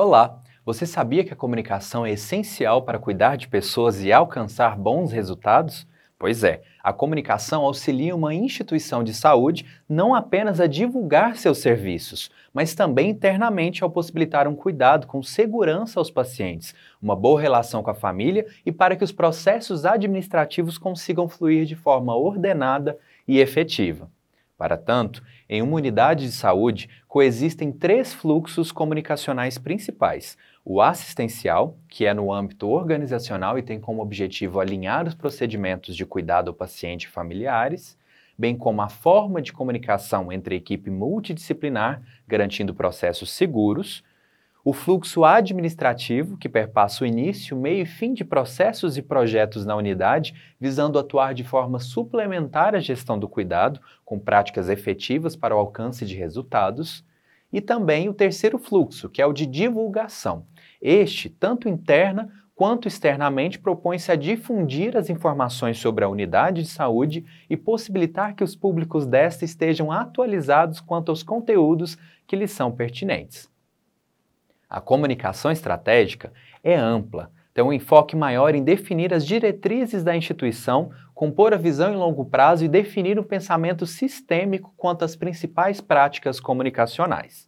Olá! Você sabia que a comunicação é essencial para cuidar de pessoas e alcançar bons resultados? Pois é, a comunicação auxilia uma instituição de saúde não apenas a divulgar seus serviços, mas também internamente ao possibilitar um cuidado com segurança aos pacientes, uma boa relação com a família e para que os processos administrativos consigam fluir de forma ordenada e efetiva. Para tanto, em uma unidade de saúde coexistem três fluxos comunicacionais principais: o assistencial, que é no âmbito organizacional e tem como objetivo alinhar os procedimentos de cuidado ao paciente e familiares, bem como a forma de comunicação entre a equipe multidisciplinar, garantindo processos seguros, o fluxo administrativo, que perpassa o início, meio e fim de processos e projetos na unidade, visando atuar de forma suplementar à gestão do cuidado, com práticas efetivas para o alcance de resultados. E também o terceiro fluxo, que é o de divulgação. Este, tanto interna quanto externamente, propõe-se a difundir as informações sobre a unidade de saúde e possibilitar que os públicos desta estejam atualizados quanto aos conteúdos que lhes são pertinentes. A comunicação estratégica é ampla, tem um enfoque maior em definir as diretrizes da instituição, compor a visão em longo prazo e definir um pensamento sistêmico quanto às principais práticas comunicacionais.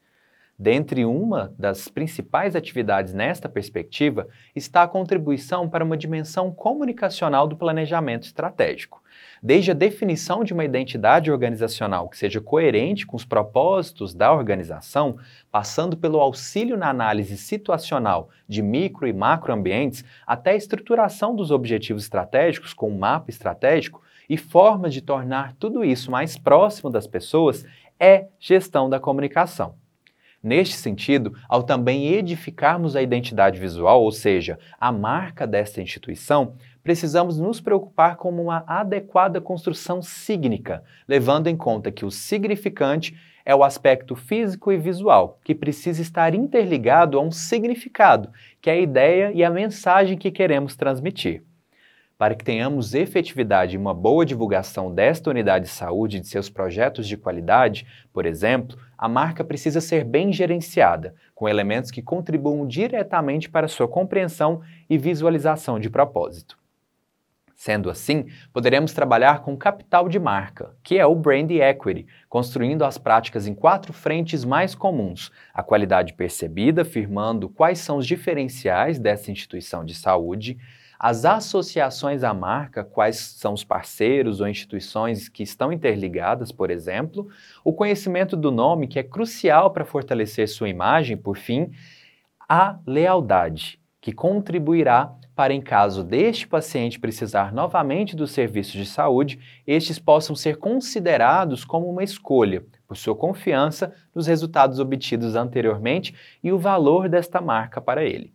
Dentre uma das principais atividades nesta perspectiva está a contribuição para uma dimensão comunicacional do planejamento estratégico. Desde a definição de uma identidade organizacional que seja coerente com os propósitos da organização, passando pelo auxílio na análise situacional de micro e macroambientes, até a estruturação dos objetivos estratégicos com um mapa estratégico e formas de tornar tudo isso mais próximo das pessoas, é gestão da comunicação. Neste sentido, ao também edificarmos a identidade visual, ou seja, a marca desta instituição, precisamos nos preocupar com uma adequada construção sígnica, levando em conta que o significante é o aspecto físico e visual, que precisa estar interligado a um significado, que é a ideia e a mensagem que queremos transmitir. Para que tenhamos efetividade e uma boa divulgação desta unidade de saúde e de seus projetos de qualidade, por exemplo, a marca precisa ser bem gerenciada, com elementos que contribuam diretamente para sua compreensão e visualização de propósito. Sendo assim, poderemos trabalhar com capital de marca, que é o brand equity, construindo as práticas em quatro frentes mais comuns: a qualidade percebida, firmando quais são os diferenciais dessa instituição de saúde, as associações à marca, quais são os parceiros ou instituições que estão interligadas, por exemplo, o conhecimento do nome, que é crucial para fortalecer sua imagem, por fim, a lealdade, que contribuirá para, em caso deste paciente precisar novamente dos serviços de saúde, estes possam ser considerados como uma escolha, por sua confiança nos resultados obtidos anteriormente e o valor desta marca para ele.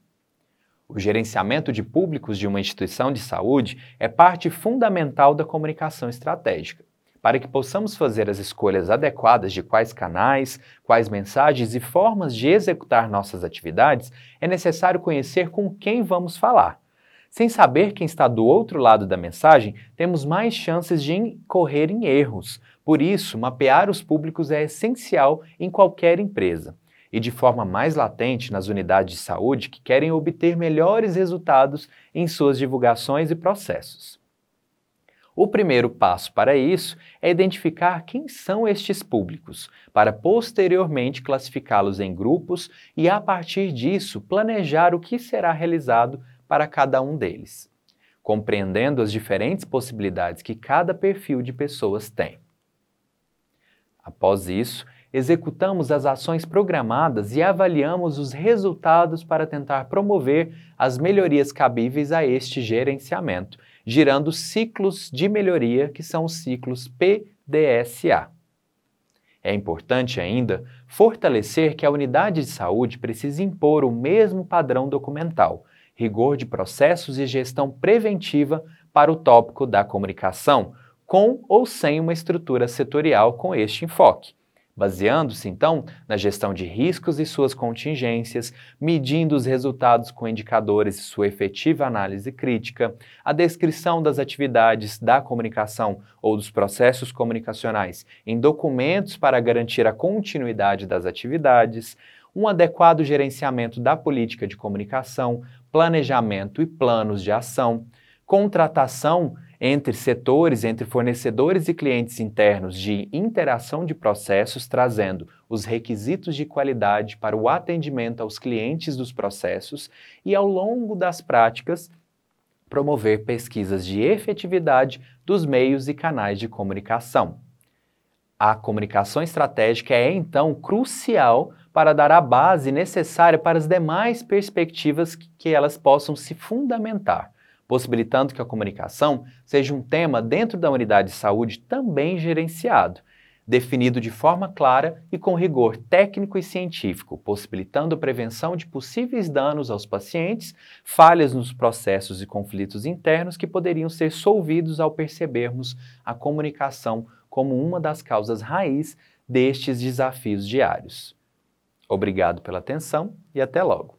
O gerenciamento de públicos de uma instituição de saúde é parte fundamental da comunicação estratégica. Para que possamos fazer as escolhas adequadas de quais canais, quais mensagens e formas de executar nossas atividades, é necessário conhecer com quem vamos falar. Sem saber quem está do outro lado da mensagem, temos mais chances de incorrer em erros. Por isso, mapear os públicos é essencial em qualquer empresa e de forma mais latente nas unidades de saúde que querem obter melhores resultados em suas divulgações e processos. O primeiro passo para isso é identificar quem são estes públicos, para posteriormente classificá-los em grupos e, a partir disso, planejar o que será realizado para cada um deles, compreendendo as diferentes possibilidades que cada perfil de pessoas tem. Após isso, executamos as ações programadas e avaliamos os resultados para tentar promover as melhorias cabíveis a este gerenciamento, girando ciclos de melhoria que são os ciclos PDSA. É importante ainda fortalecer que a unidade de saúde precisa impor o mesmo padrão documental, rigor de processos e gestão preventiva para o tópico da comunicação, com ou sem uma estrutura setorial com este enfoque baseando-se então na gestão de riscos e suas contingências, medindo os resultados com indicadores e sua efetiva análise crítica, a descrição das atividades da comunicação ou dos processos comunicacionais em documentos para garantir a continuidade das atividades, um adequado gerenciamento da política de comunicação, planejamento e planos de ação, contratação entre setores, entre fornecedores e clientes internos de interação de processos, trazendo os requisitos de qualidade para o atendimento aos clientes dos processos e, ao longo das práticas, promover pesquisas de efetividade dos meios e canais de comunicação. A comunicação estratégica é, então, crucial para dar a base necessária para as demais perspectivas que elas possam se fundamentar possibilitando que a comunicação seja um tema dentro da unidade de saúde também gerenciado, definido de forma clara e com rigor técnico e científico, possibilitando prevenção de possíveis danos aos pacientes, falhas nos processos e conflitos internos que poderiam ser solvidos ao percebermos a comunicação como uma das causas raiz destes desafios diários. Obrigado pela atenção e até logo.